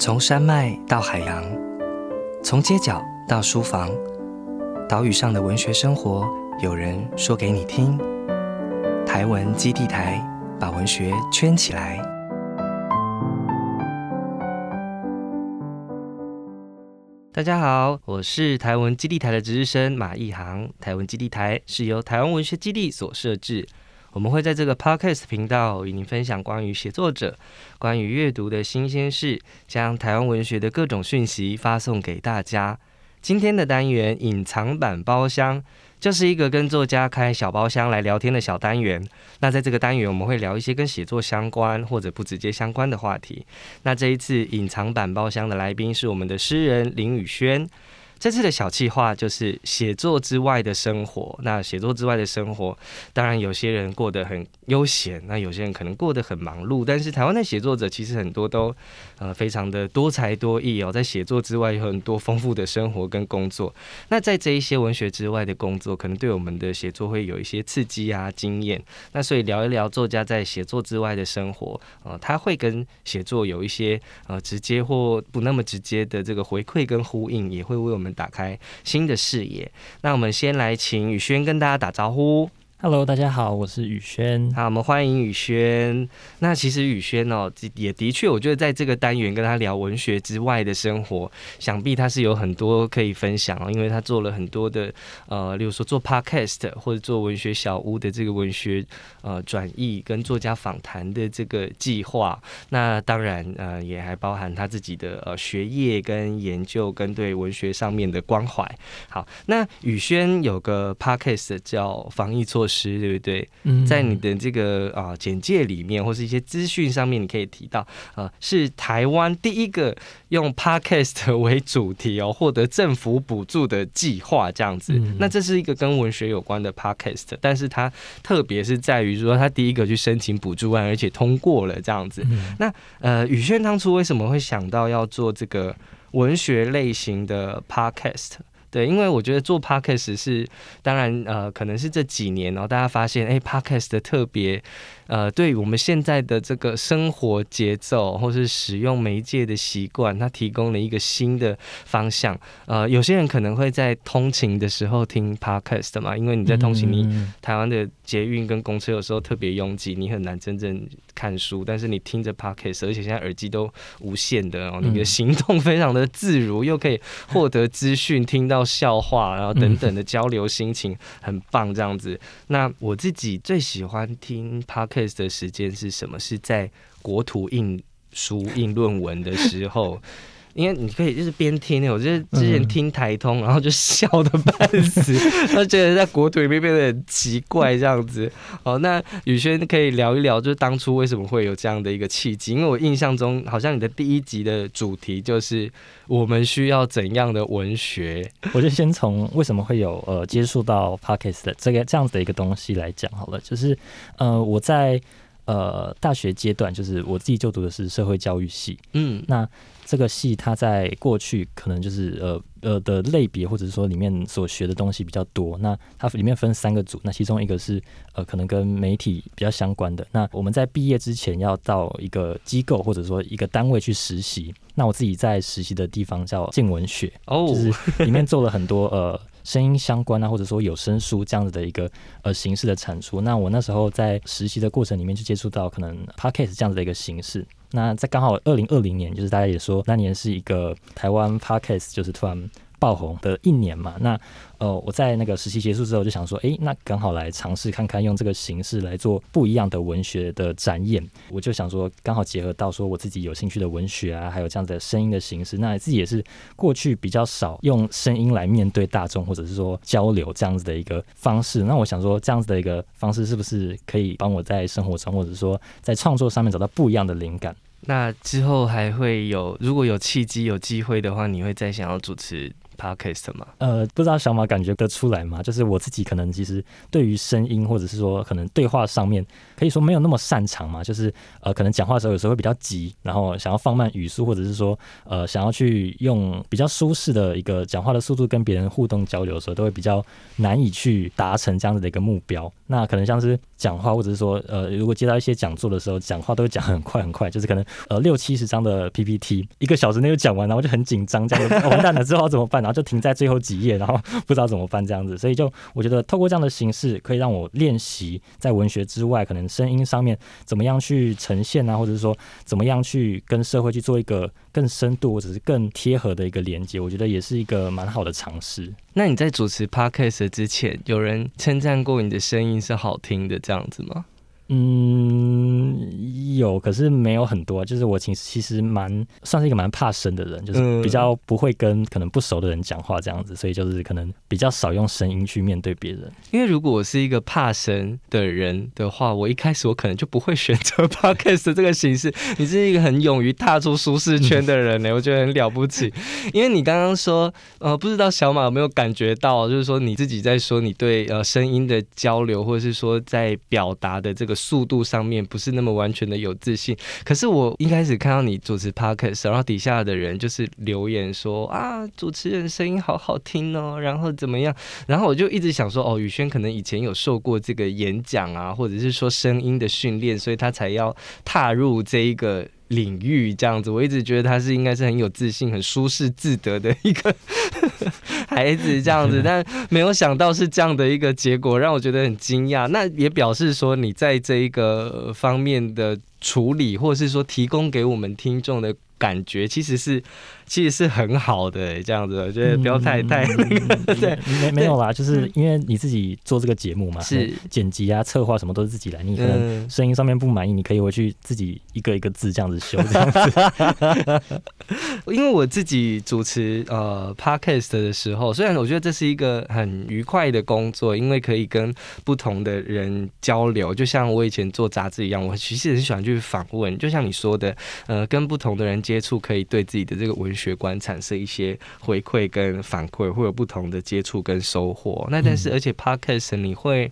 从山脉到海洋，从街角到书房，岛屿上的文学生活，有人说给你听。台文基地台把文学圈起来。大家好，我是台文基地台的值日生马义航。台文基地台是由台湾文学基地所设置。我们会在这个 podcast 频道与您分享关于写作者、关于阅读的新鲜事，将台湾文学的各种讯息发送给大家。今天的单元隐藏版包厢，就是一个跟作家开小包厢来聊天的小单元。那在这个单元，我们会聊一些跟写作相关或者不直接相关的话题。那这一次隐藏版包厢的来宾是我们的诗人林宇轩。这次的小计划就是写作之外的生活。那写作之外的生活，当然有些人过得很悠闲，那有些人可能过得很忙碌。但是台湾的写作者其实很多都呃非常的多才多艺哦，在写作之外有很多丰富的生活跟工作。那在这一些文学之外的工作，可能对我们的写作会有一些刺激啊经验。那所以聊一聊作家在写作之外的生活，呃，他会跟写作有一些呃直接或不那么直接的这个回馈跟呼应，也会为我们。打开新的视野，那我们先来请宇轩跟大家打招呼。Hello，大家好，我是宇轩。好，我们欢迎宇轩。那其实宇轩哦，也的确，我觉得在这个单元跟他聊文学之外的生活，想必他是有很多可以分享哦，因为他做了很多的呃，例如说做 Podcast 或者做文学小屋的这个文学呃转译跟作家访谈的这个计划。那当然呃，也还包含他自己的呃学业跟研究跟对文学上面的关怀。好，那宇轩有个 Podcast 叫防疫措。师对不对？在你的这个啊简介里面，或是一些资讯上面，你可以提到，呃，是台湾第一个用 podcast 为主题哦，获得政府补助的计划这样子。那这是一个跟文学有关的 podcast，但是它特别是在于说，它第一个去申请补助案，而且通过了这样子。那呃，宇轩当初为什么会想到要做这个文学类型的 podcast？对，因为我觉得做 podcast 是，当然，呃，可能是这几年，然后大家发现，哎，podcast 的特别。呃，对我们现在的这个生活节奏，或是使用媒介的习惯，它提供了一个新的方向。呃，有些人可能会在通勤的时候听 podcast 嘛，因为你在通勤，你台湾的捷运跟公车有时候特别拥挤，你很难真正看书。但是你听着 podcast，而且现在耳机都无线的哦，你的行动非常的自如，又可以获得资讯，听到笑话，然后等等的交流，心情很棒这样子。那我自己最喜欢听 podcast。的时间是什么？是在国图印书印论文的时候。因为你可以就是边听，我就是之前听台通，然后就笑的半死，他觉得在国土里面变得很奇怪这样子。哦，那宇轩可以聊一聊，就是当初为什么会有这样的一个契机？因为我印象中，好像你的第一集的主题就是我们需要怎样的文学。我就先从为什么会有呃接触到 Podcast 的这个这样子的一个东西来讲好了，就是呃我在呃大学阶段，就是我自己就读的是社会教育系，嗯，那。这个系它在过去可能就是呃呃的类别，或者是说里面所学的东西比较多。那它里面分三个组，那其中一个是呃可能跟媒体比较相关的。那我们在毕业之前要到一个机构或者说一个单位去实习。那我自己在实习的地方叫静文学，哦，就是里面做了很多呃声音相关啊，或者说有声书这样子的一个呃形式的产出。那我那时候在实习的过程里面就接触到可能 podcast 这样子的一个形式。那在刚好二零二零年，就是大家也说那年是一个台湾 podcast 就是突然爆红的一年嘛。那呃，我在那个实习结束之后就想说，哎，那刚好来尝试看看用这个形式来做不一样的文学的展演。我就想说，刚好结合到说我自己有兴趣的文学啊，还有这样的声音的形式。那自己也是过去比较少用声音来面对大众或者是说交流这样子的一个方式。那我想说，这样子的一个方式是不是可以帮我在生活中或者说在创作上面找到不一样的灵感？那之后还会有，如果有契机、有机会的话，你会再想要主持 podcast 吗？呃，不知道小马感觉得出来吗？就是我自己可能其实对于声音或者是说可能对话上面，可以说没有那么擅长嘛。就是呃，可能讲话的时候有时候会比较急，然后想要放慢语速，或者是说呃，想要去用比较舒适的一个讲话的速度跟别人互动交流的时候，都会比较难以去达成这样子的一个目标。那可能像是讲话，或者是说呃，如果接到一些讲座的时候，讲话都会讲很快很快，就是可能呃六七十张的 PPT，一个小时内就讲完，然后就很紧张，这样子完蛋了之后怎么办？然就停在最后几页，然后 不知道怎么办这样子。所以就我觉得透过这样的形式，可以让我练习在文学之外，可能声音上面怎么样去呈现啊，或者是说怎么样去跟社会去做一个更深度或者是更贴合的一个连接，我觉得也是一个蛮好的尝试。那你在主持 Podcast 之前，有人称赞过你的声音是好听的这样子吗？嗯，有，可是没有很多。就是我其实其实蛮算是一个蛮怕生的人，就是比较不会跟可能不熟的人讲话这样子，所以就是可能比较少用声音去面对别人。因为如果我是一个怕生的人的话，我一开始我可能就不会选择 podcast 这个形式。你是一个很勇于踏出舒适圈的人呢，我觉得很了不起。因为你刚刚说，呃，不知道小马有没有感觉到，就是说你自己在说你对呃声音的交流，或者是说在表达的这个。速度上面不是那么完全的有自信，可是我一开始看到你主持 podcast，然后底下的人就是留言说啊，主持人声音好好听哦，然后怎么样，然后我就一直想说，哦，宇轩可能以前有受过这个演讲啊，或者是说声音的训练，所以他才要踏入这一个。领域这样子，我一直觉得他是应该是很有自信、很舒适自得的一个 孩子这样子，但没有想到是这样的一个结果，让我觉得很惊讶。那也表示说，你在这一个方面的处理，或者是说提供给我们听众的感觉，其实是。其实是很好的，这样子，我觉得不要太太对，没没有啦，就是因为你自己做这个节目嘛，是剪辑啊、策划什么都是自己来，你可能声音上面不满意，你可以回去自己一个一个字这样子修这样子。因为我自己主持呃 podcast 的时候，虽然我觉得这是一个很愉快的工作，因为可以跟不同的人交流，就像我以前做杂志一样，我其实很喜欢去访问，就像你说的，呃，跟不同的人接触，可以对自己的这个文。学观产生一些回馈跟反馈，会有不同的接触跟收获。那但是而且 podcast 你会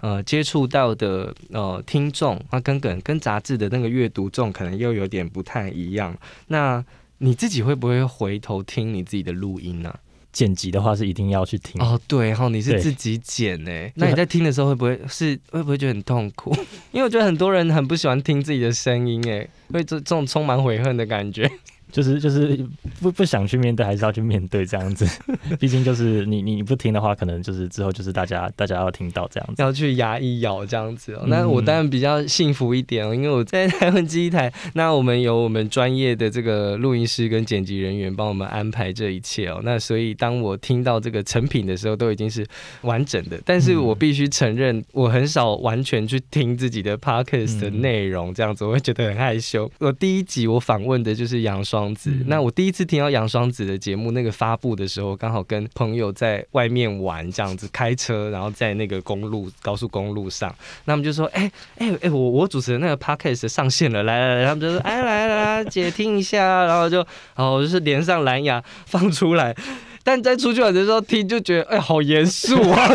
呃接触到的呃听众，那跟跟跟杂志的那个阅读众可能又有点不太一样。那你自己会不会回头听你自己的录音呢？剪辑的话是一定要去听哦。对，然后你是自己剪呢？那你在听的时候会不会是会不会觉得很痛苦？因为我觉得很多人很不喜欢听自己的声音，哎，会这这种充满悔恨的感觉。就是就是不不想去面对，还是要去面对这样子。毕竟就是你你不听的话，可能就是之后就是大家大家要听到这样子，要去牙一咬这样子。哦。那我当然比较幸福一点哦，因为我在 台湾机台，那我们有我们专业的这个录音师跟剪辑人员帮我们安排这一切哦。那所以当我听到这个成品的时候，都已经是完整的。但是我必须承认，我很少完全去听自己的 podcast 的内容，这样子我会觉得很害羞。我第一集我访问的就是杨双。双子，那我第一次听到杨双子的节目，那个发布的时候，刚好跟朋友在外面玩，这样子开车，然后在那个公路高速公路上，那他们就说：“哎哎哎，我我主持的那个 podcast 上线了，来来来，他们就说：哎来来来，姐听一下，然后就，然后就是连上蓝牙放出来。”但在出去玩的时候听就觉得哎好严肃啊，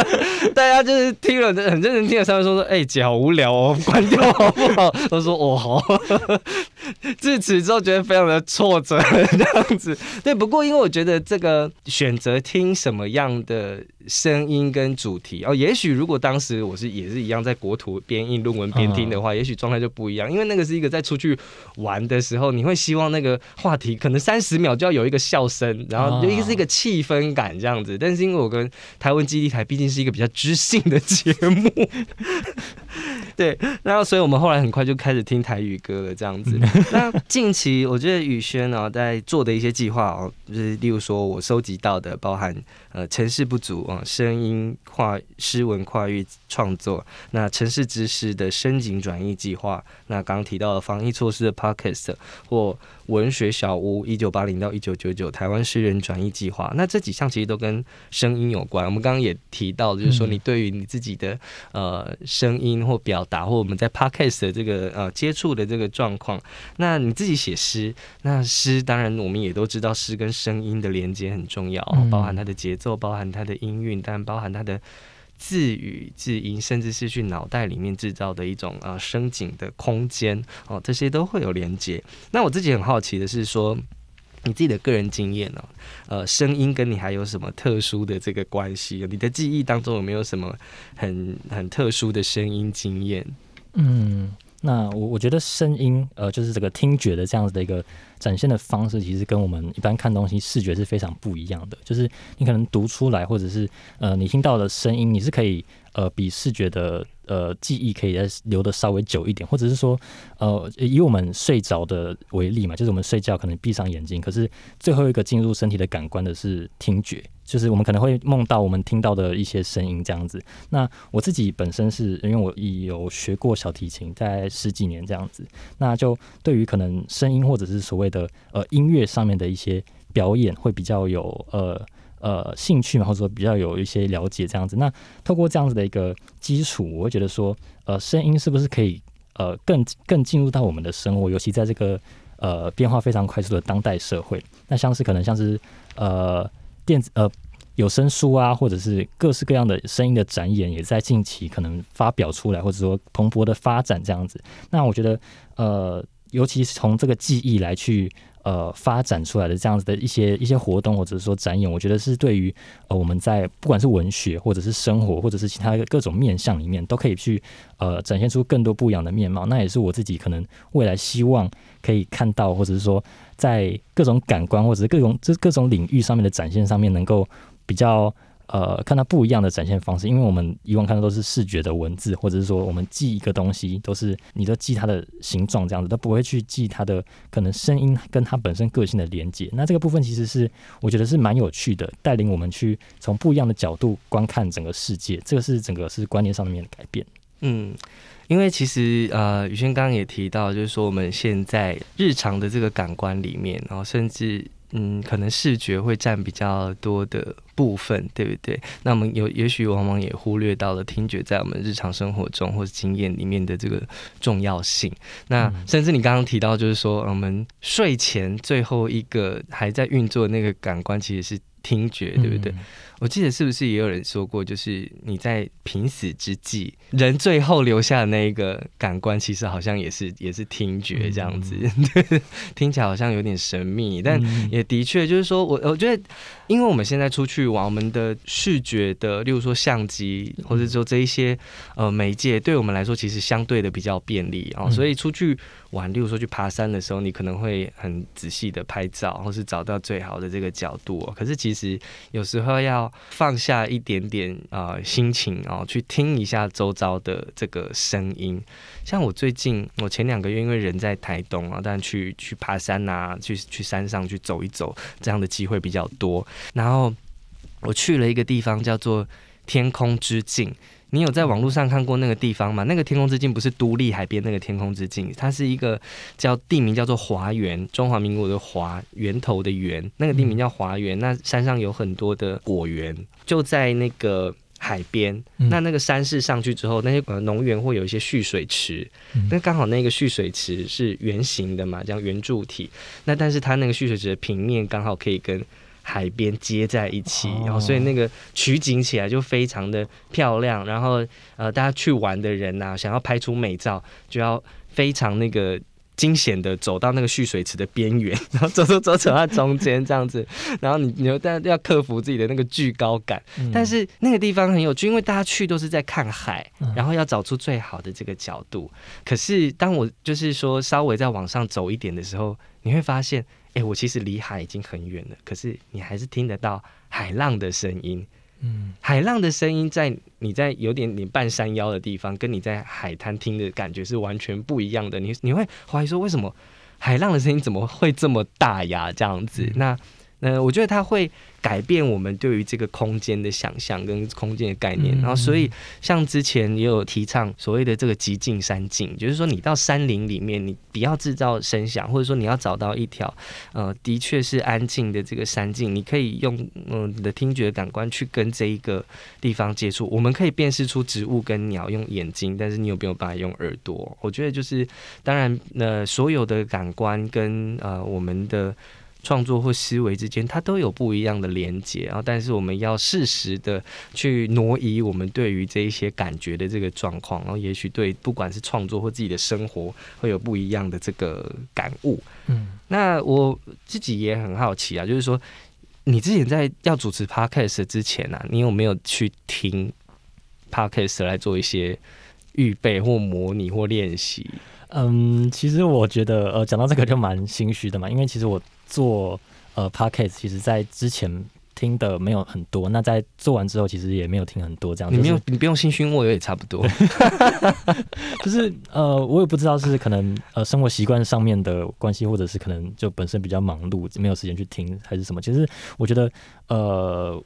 大家就是听了很认真听了三分钟说哎姐好无聊哦，关掉好不好？他说哦好，自此之后觉得非常的挫折这样子。对，不过因为我觉得这个选择听什么样的。声音跟主题哦，也许如果当时我是也是一样在国土边印论文边听的话，也许状态就不一样。因为那个是一个在出去玩的时候，你会希望那个话题可能三十秒就要有一个笑声，然后就一个是一个气氛感这样子。但是因为我跟台湾基地台毕竟是一个比较知性的节目，对，然后所以我们后来很快就开始听台语歌了这样子。那近期我觉得宇轩呢在做的一些计划哦，就是例如说我收集到的包含。呃，城市不足啊，声音跨诗文跨域创作，那城市知识的深井转译计划，那刚刚提到的防疫措施的 podcast 或文学小屋一九八零到一九九九台湾诗人转译计划，那这几项其实都跟声音有关。我们刚刚也提到，就是说你对于你自己的呃声音或表达，或我们在 podcast 的这个呃接触的这个状况。那你自己写诗，那诗当然我们也都知道，诗跟声音的连接很重要，包含它的节奏，包含它的音韵，但包含它的自语、字音，甚至是去脑袋里面制造的一种啊声景的空间哦，这些都会有连接。那我自己很好奇的是说。你自己的个人经验呢？呃，声音跟你还有什么特殊的这个关系？你的记忆当中有没有什么很很特殊的声音经验？嗯，那我我觉得声音，呃，就是这个听觉的这样子的一个展现的方式，其实跟我们一般看东西视觉是非常不一样的。就是你可能读出来，或者是呃，你听到的声音，你是可以呃，比视觉的。呃，记忆可以再留的稍微久一点，或者是说，呃，以我们睡着的为例嘛，就是我们睡觉可能闭上眼睛，可是最后一个进入身体的感官的是听觉，就是我们可能会梦到我们听到的一些声音这样子。那我自己本身是因为我有学过小提琴，在十几年这样子，那就对于可能声音或者是所谓的呃音乐上面的一些表演，会比较有呃。呃，兴趣嘛，或者说比较有一些了解这样子。那透过这样子的一个基础，我会觉得说，呃，声音是不是可以呃更更进入到我们的生活，尤其在这个呃变化非常快速的当代社会。那像是可能像是呃电子呃有声书啊，或者是各式各样的声音的展演，也在近期可能发表出来，或者说蓬勃的发展这样子。那我觉得呃，尤其是从这个记忆来去。呃，发展出来的这样子的一些一些活动，或者是说展演，我觉得是对于呃我们在不管是文学，或者是生活，或者是其他各种面向里面，都可以去呃展现出更多不一样的面貌。那也是我自己可能未来希望可以看到，或者是说在各种感官或者是各种这各种领域上面的展现上面，能够比较。呃，看到不一样的展现方式，因为我们以往看的都是视觉的文字，或者是说我们记一个东西，都是你都记它的形状这样子，都不会去记它的可能声音跟它本身个性的连接。那这个部分其实是我觉得是蛮有趣的，带领我们去从不一样的角度观看整个世界。这个是整个是观念上面的改变。嗯，因为其实呃，宇轩刚刚也提到，就是说我们现在日常的这个感官里面，然后甚至。嗯，可能视觉会占比较多的部分，对不对？那我们有也许往往也忽略到了听觉在我们日常生活中或者经验里面的这个重要性。那甚至你刚刚提到，就是说我们睡前最后一个还在运作那个感官，其实是听觉，对不对？我记得是不是也有人说过，就是你在濒死之际，人最后留下的那一个感官，其实好像也是也是听觉这样子，听起来好像有点神秘，但也的确就是说我我觉得。因为我们现在出去玩，我们的视觉的，例如说相机，或者说这一些呃媒介，对我们来说其实相对的比较便利啊。所以出去玩，例如说去爬山的时候，你可能会很仔细的拍照，或是找到最好的这个角度。可是其实有时候要放下一点点啊心情哦，去听一下周遭的这个声音。像我最近，我前两个月因为人在台东啊，但去去爬山啊，去去山上去走一走，这样的机会比较多。然后我去了一个地方，叫做天空之境。你有在网络上看过那个地方吗？那个天空之境不是独立海边那个天空之境，它是一个叫地名叫做华园，中华民国的华源头的源，那个地名叫华园。那山上有很多的果园，就在那个海边。那那个山势上去之后，那些呃农园会有一些蓄水池，那刚好那个蓄水池是圆形的嘛，这样圆柱体。那但是它那个蓄水池的平面刚好可以跟海边接在一起，然后所以那个取景起来就非常的漂亮。然后呃，大家去玩的人呐，想要拍出美照，就要非常那个惊险的走到那个蓄水池的边缘，然后走走走走到中间这样子。然后你你又但要克服自己的那个巨高感，但是那个地方很有趣，因为大家去都是在看海，然后要找出最好的这个角度。可是当我就是说稍微再往上走一点的时候，你会发现。哎，我其实离海已经很远了，可是你还是听得到海浪的声音。嗯，海浪的声音在你在有点你半山腰的地方，跟你在海滩听的感觉是完全不一样的。你你会怀疑说，为什么海浪的声音怎么会这么大呀？这样子，那那我觉得它会改变我们对于这个空间的想象跟空间的概念。然后，所以像之前也有提倡所谓的这个极静山境，就是说你到山林里面，你不要制造声响，或者说你要找到一条呃的确是安静的这个山境，你可以用嗯你的听觉感官去跟这一个地方接触。我们可以辨识出植物跟鸟用眼睛，但是你有没有办法用耳朵？我觉得就是当然，呃，所有的感官跟呃我们的。创作或思维之间，它都有不一样的连接，然后但是我们要适时的去挪移我们对于这一些感觉的这个状况，然后也许对不管是创作或自己的生活会有不一样的这个感悟。嗯，那我自己也很好奇啊，就是说你之前在要主持 podcast 之前啊，你有没有去听 podcast 来做一些预备或模拟或练习？嗯，其实我觉得呃，讲到这个就蛮心虚的嘛，因为其实我。做呃 podcast，其实在之前听的没有很多，那在做完之后，其实也没有听很多这样。你没有，你不用心虚，我也差不多。就是呃，我也不知道是可能呃生活习惯上面的关系，或者是可能就本身比较忙碌，没有时间去听，还是什么。其实我觉得呃。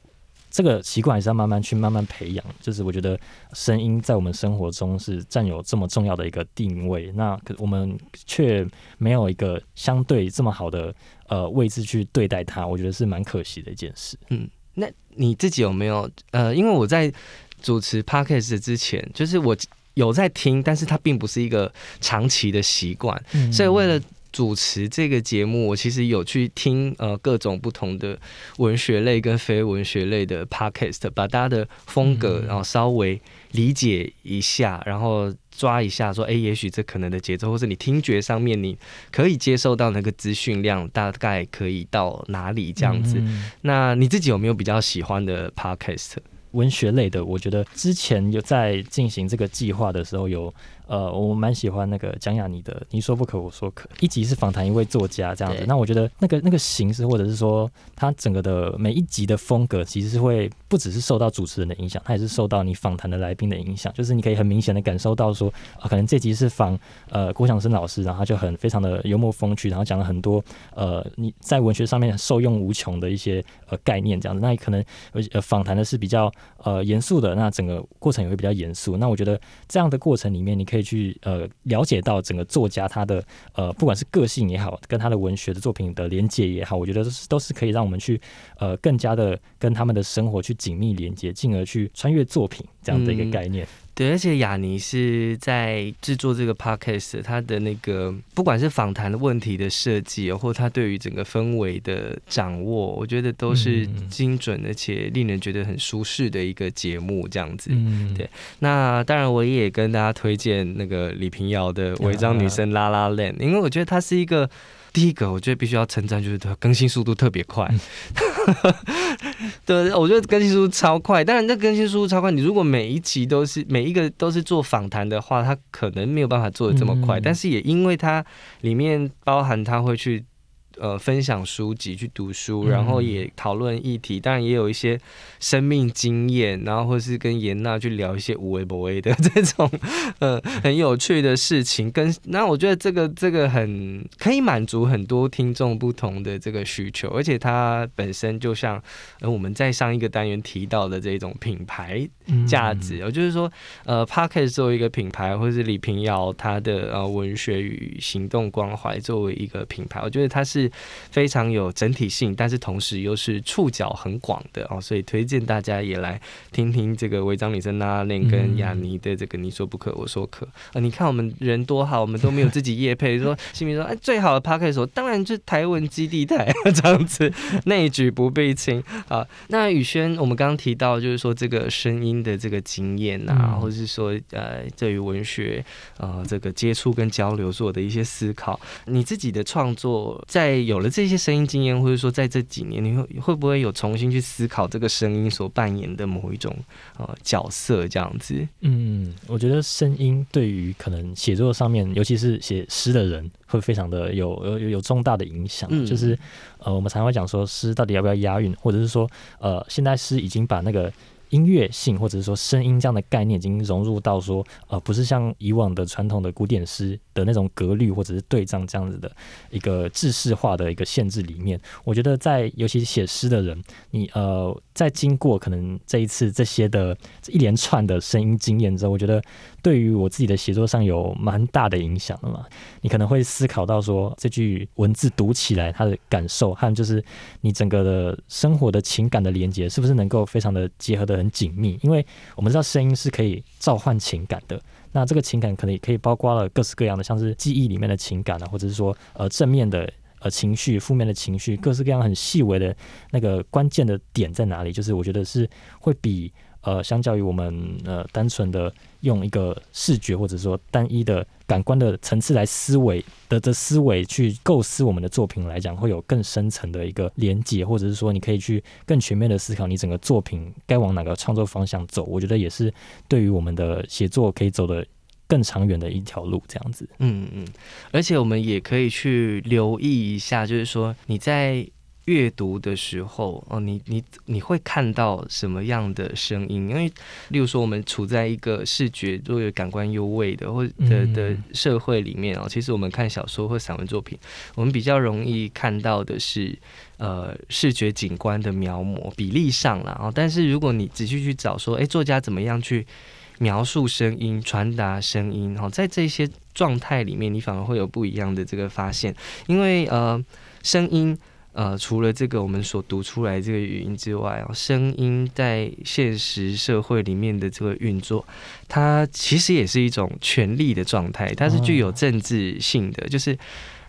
这个习惯还是要慢慢去慢慢培养。就是我觉得声音在我们生活中是占有这么重要的一个定位，那可我们却没有一个相对这么好的呃位置去对待它，我觉得是蛮可惜的一件事。嗯，那你自己有没有呃？因为我在主持 podcast 之前，就是我有在听，但是它并不是一个长期的习惯，所以为了。主持这个节目，我其实有去听呃各种不同的文学类跟非文学类的 podcast，把大家的风格然后稍微理解一下，然后抓一下说，哎，也许这可能的节奏，或是你听觉上面你可以接受到那个资讯量大概可以到哪里这样子。那你自己有没有比较喜欢的 podcast？文学类的，我觉得之前有在进行这个计划的时候有。呃，我蛮喜欢那个蒋雅妮的，你说不可，我说可。一集是访谈一位作家这样子，那我觉得那个那个形式，或者是说他整个的每一集的风格，其实是会不只是受到主持人的影响，他也是受到你访谈的来宾的影响。就是你可以很明显的感受到说，啊，可能这集是访呃郭强生老师，然后他就很非常的幽默风趣，然后讲了很多呃你在文学上面受用无穷的一些呃概念这样子。那可能呃访谈的是比较呃严肃的，那整个过程也会比较严肃。那我觉得这样的过程里面，你可以。去呃了解到整个作家他的呃不管是个性也好，跟他的文学的作品的连接也好，我觉得都是都是可以让我们去呃更加的跟他们的生活去紧密连接，进而去穿越作品这样的一个概念。对，而且雅尼是在制作这个 podcast，他的那个不管是访谈的问题的设计，或他对于整个氛围的掌握，我觉得都是精准而且令人觉得很舒适的一个节目，这样子。对，那当然我也跟大家推荐那个李平遥的《违章女生拉拉链》，因为我觉得它是一个。第一个，我觉得必须要称赞，就是它更新速度特别快。对，我觉得更新速度超快。当然，这更新速度超快，你如果每一集都是每一个都是做访谈的话，它可能没有办法做的这么快。但是也因为它里面包含它会去。呃，分享书籍去读书，然后也讨论议题，当然也有一些生命经验，然后或是跟严娜去聊一些无微不微的 这种呃很有趣的事情。跟那我觉得这个这个很可以满足很多听众不同的这个需求，而且它本身就像呃我们在上一个单元提到的这种品牌价值，我就是说呃 p a r k e t 作为一个品牌，或是李平遥他的呃文学与行动关怀作为一个品牌，我觉得它是。非常有整体性，但是同时又是触角很广的哦，所以推荐大家也来听听这个违章女生拉链跟雅尼的这个你说不可我说可啊！你看我们人多好，我们都没有自己夜配，说新民说哎最好的 p a r k 说当然就是台文基地台这样子，内举不必轻啊。那宇轩，我们刚刚提到就是说这个声音的这个经验啊，或者是说呃对于文学呃这个接触跟交流做的一些思考，你自己的创作在。有了这些声音经验，或者说在这几年，你会会不会有重新去思考这个声音所扮演的某一种呃角色？这样子，嗯，我觉得声音对于可能写作上面，尤其是写诗的人，会非常的有有有重大的影响。就是呃，我们常会讲说诗到底要不要押韵，或者是说呃，现在诗已经把那个。音乐性或者是说声音这样的概念已经融入到说，呃，不是像以往的传统的古典诗的那种格律或者是对仗这样子的一个制式化的一个限制里面。我觉得在尤其写诗的人，你呃，在经过可能这一次这些的一连串的声音经验之后，我觉得对于我自己的写作上有蛮大的影响的嘛。你可能会思考到说，这句文字读起来它的感受和就是你整个的生活的情感的连接，是不是能够非常的结合的很紧密？因为我们知道声音是可以召唤情感的。那这个情感可能也可以包括了各式各样的，像是记忆里面的情感啊，或者是说呃正面的呃情绪、负面的情绪，各式各样很细微的那个关键的点在哪里？就是我觉得是会比。呃，相较于我们呃单纯的用一个视觉或者说单一的感官的层次来思维的的思维去构思我们的作品来讲，会有更深层的一个连接，或者是说你可以去更全面的思考你整个作品该往哪个创作方向走。我觉得也是对于我们的写作可以走的更长远的一条路，这样子。嗯嗯，而且我们也可以去留意一下，就是说你在。阅读的时候，哦，你你你会看到什么样的声音？因为，例如说，我们处在一个视觉都有感官优位的或的的社会里面哦，其实我们看小说或散文作品，我们比较容易看到的是呃视觉景观的描摹比例上了哦。但是如果你仔细去找说，哎，作家怎么样去描述声音、传达声音？哦，在这些状态里面，你反而会有不一样的这个发现，因为呃，声音。呃，除了这个我们所读出来这个语音之外啊，声音在现实社会里面的这个运作，它其实也是一种权力的状态，它是具有政治性的，就是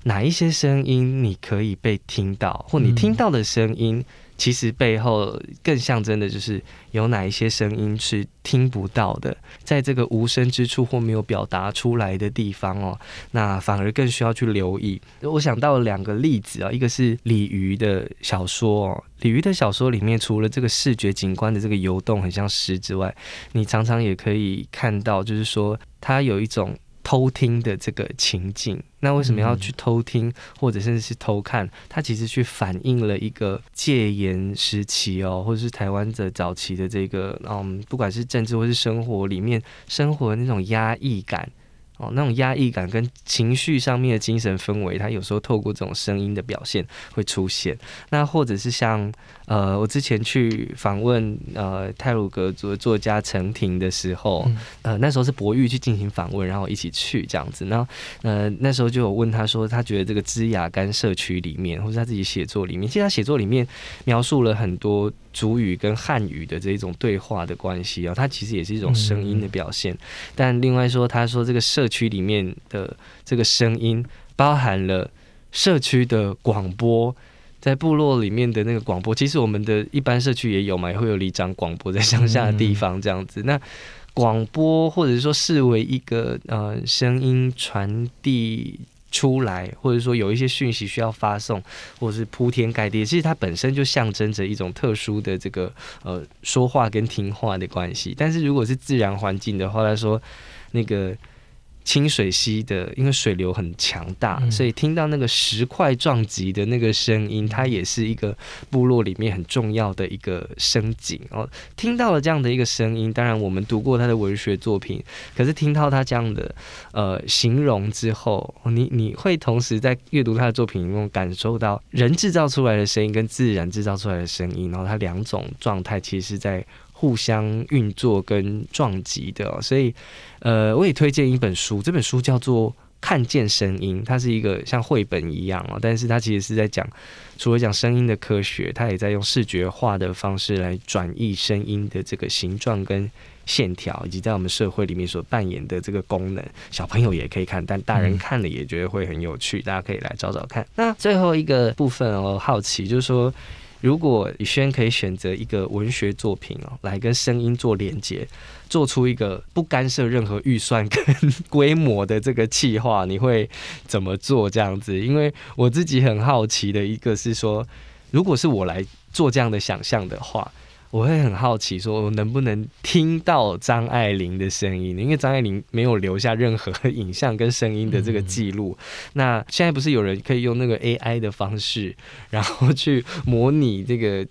哪一些声音你可以被听到，或你听到的声音。其实背后更象征的就是有哪一些声音是听不到的，在这个无声之处或没有表达出来的地方哦，那反而更需要去留意。我想到两个例子啊，一个是鲤鱼的小说哦，鲤鱼的小说里面除了这个视觉景观的这个游动很像诗之外，你常常也可以看到，就是说它有一种。偷听的这个情境，那为什么要去偷听，或者甚至是偷看？它其实去反映了一个戒严时期哦，或者是台湾的早期的这个，嗯，不管是政治或是生活里面生活的那种压抑感。哦，那种压抑感跟情绪上面的精神氛围，它有时候透过这种声音的表现会出现。那或者是像呃，我之前去访问呃泰鲁格族作家陈婷的时候，呃，那时候是博玉去进行访问，然后一起去这样子。然后呃，那时候就有问他说，他觉得这个芝雅干社区里面，或者他自己写作里面，其实他写作里面描述了很多。主语跟汉语的这一种对话的关系啊，它其实也是一种声音的表现。但另外说，他说这个社区里面的这个声音包含了社区的广播，在部落里面的那个广播，其实我们的一般社区也有嘛，也会有里长广播在乡下的地方这样子。那广播或者说视为一个呃声音传递。出来，或者说有一些讯息需要发送，或者是铺天盖地，其实它本身就象征着一种特殊的这个呃说话跟听话的关系。但是如果是自然环境的话，来说那个。清水溪的，因为水流很强大，所以听到那个石块撞击的那个声音，它也是一个部落里面很重要的一个声景哦。听到了这样的一个声音，当然我们读过他的文学作品，可是听到他这样的呃形容之后，你你会同时在阅读他的作品中感受到人制造出来的声音跟自然制造出来的声音，然后它两种状态其实是在。互相运作跟撞击的，所以，呃，我也推荐一本书，这本书叫做《看见声音》，它是一个像绘本一样哦，但是它其实是在讲，除了讲声音的科学，它也在用视觉化的方式来转译声音的这个形状跟线条，以及在我们社会里面所扮演的这个功能。小朋友也可以看，但大人看了也觉得会很有趣，大家可以来找找看。那最后一个部分哦，好奇就是说。如果宇轩可以选择一个文学作品哦，来跟声音做连接，做出一个不干涉任何预算跟规模的这个企划，你会怎么做？这样子，因为我自己很好奇的一个是说，如果是我来做这样的想象的话，我会很好奇，说我能不能听到张爱玲的声音？因为张爱玲没有留下任何影像跟声音的这个记录。那现在不是有人可以用那个 AI 的方式，然后去模拟这个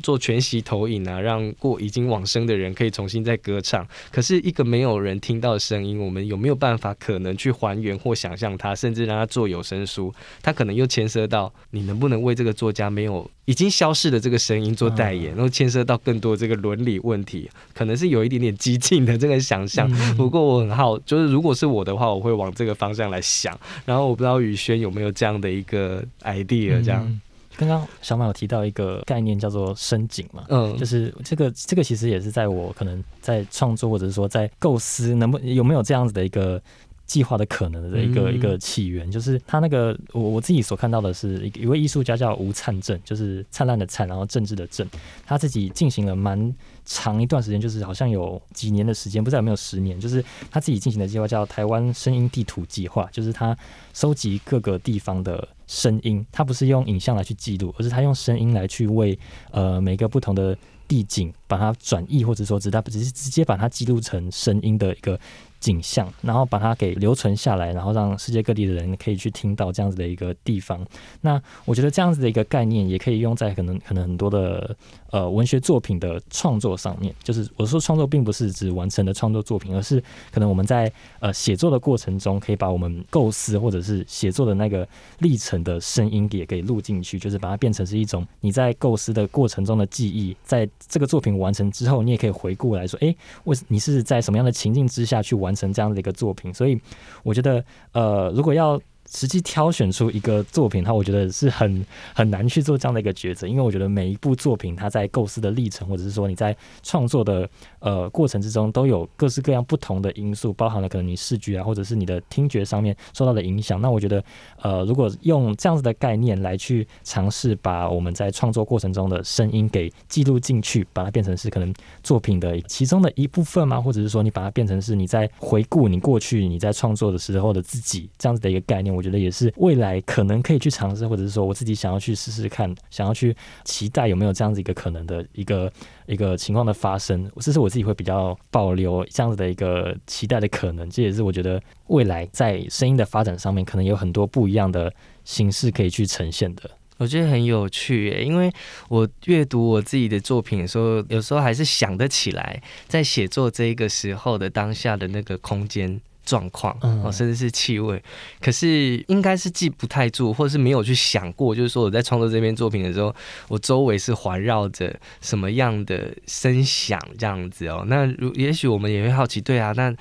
做全息投影啊，让过已经往生的人可以重新再歌唱。可是一个没有人听到的声音，我们有没有办法可能去还原或想象它，甚至让它做有声书？它可能又牵涉到你能不能为这个作家没有已经消逝的这个声音做代言，然后牵涉到。更多这个伦理问题，可能是有一点点激进的这个想象。不过我很好，就是如果是我的话，我会往这个方向来想。然后我不知道宇轩有没有这样的一个 idea。这样，刚刚小马有提到一个概念叫做深井嘛，嗯，就是这个这个其实也是在我可能在创作或者是说在构思，能不有没有这样子的一个。计划的可能的一个一个起源，就是他那个我我自己所看到的是一一位艺术家叫吴灿正，就是灿烂的灿，然后政治的政，他自己进行了蛮长一段时间，就是好像有几年的时间，不知道有没有十年，就是他自己进行的计划叫台湾声音地图计划，就是他收集各个地方的声音，他不是用影像来去记录，而是他用声音来去为呃每个不同的地景把它转译，或者说只他只是直接把它记录成声音的一个。景象，然后把它给留存下来，然后让世界各地的人可以去听到这样子的一个地方。那我觉得这样子的一个概念也可以用在可能可能很多的呃文学作品的创作上面。就是我说创作并不是指完成的创作作品，而是可能我们在呃写作的过程中，可以把我们构思或者是写作的那个历程的声音也给录进去，就是把它变成是一种你在构思的过程中的记忆。在这个作品完成之后，你也可以回顾来说，哎，为你是在什么样的情境之下去完。成这样的一个作品，所以我觉得，呃，如果要。实际挑选出一个作品，它我觉得是很很难去做这样的一个抉择，因为我觉得每一部作品它在构思的历程，或者是说你在创作的呃过程之中，都有各式各样不同的因素，包含了可能你视觉啊，或者是你的听觉上面受到的影响。那我觉得，呃，如果用这样子的概念来去尝试把我们在创作过程中的声音给记录进去，把它变成是可能作品的其中的一部分吗？或者是说你把它变成是你在回顾你过去你在创作的时候的自己这样子的一个概念？我觉得也是未来可能可以去尝试，或者是说我自己想要去试试看，想要去期待有没有这样子一个可能的一个一个情况的发生。这是我自己会比较保留这样子的一个期待的可能。这也是我觉得未来在声音的发展上面，可能有很多不一样的形式可以去呈现的。我觉得很有趣，因为我阅读我自己的作品的时候，有时候还是想得起来，在写作这一个时候的当下的那个空间。状况哦，甚至是气味，可是应该是记不太住，或者是没有去想过，就是说我在创作这篇作品的时候，我周围是环绕着什么样的声响这样子哦。那如也许我们也会好奇，对啊，那。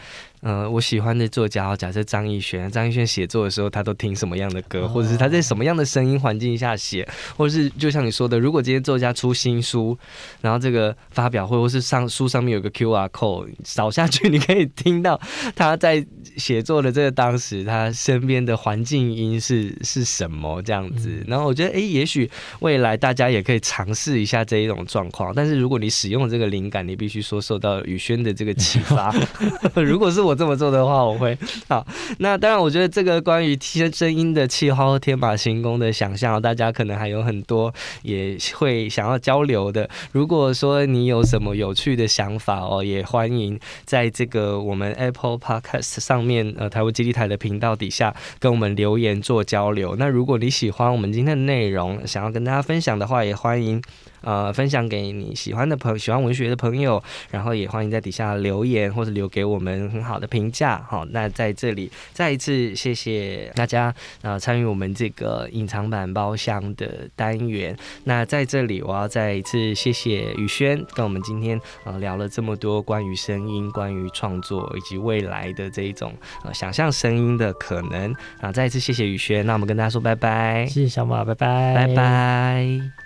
呃，我喜欢的作家，假设张艺轩，张艺轩写作的时候，他都听什么样的歌，或者是他在什么样的声音环境下写，或者是就像你说的，如果今天作家出新书，然后这个发表会或是上书上面有个 Q R code，扫下去你可以听到他在写作的这个当时他身边的环境音是是什么这样子。然后我觉得，哎，也许未来大家也可以尝试一下这一种状况。但是如果你使用这个灵感，你必须说受到宇轩的这个启发。如果是我。这么做的话，我会 好。那当然，我觉得这个关于听声音的气候、天马行空的想象，大家可能还有很多也会想要交流的。如果说你有什么有趣的想法哦，也欢迎在这个我们 Apple Podcast 上面呃台湾基地台的频道底下跟我们留言做交流。那如果你喜欢我们今天的内容，想要跟大家分享的话，也欢迎。呃，分享给你喜欢的朋喜欢文学的朋友，然后也欢迎在底下留言或者留给我们很好的评价。好，那在这里再一次谢谢大家啊，参与我们这个隐藏版包厢的单元。那在这里，我要再一次谢谢宇轩，跟我们今天呃聊了这么多关于声音、关于创作以及未来的这一种呃想象声音的可能啊。再一次谢谢宇轩，那我们跟大家说拜拜，谢谢小马，拜拜，拜拜。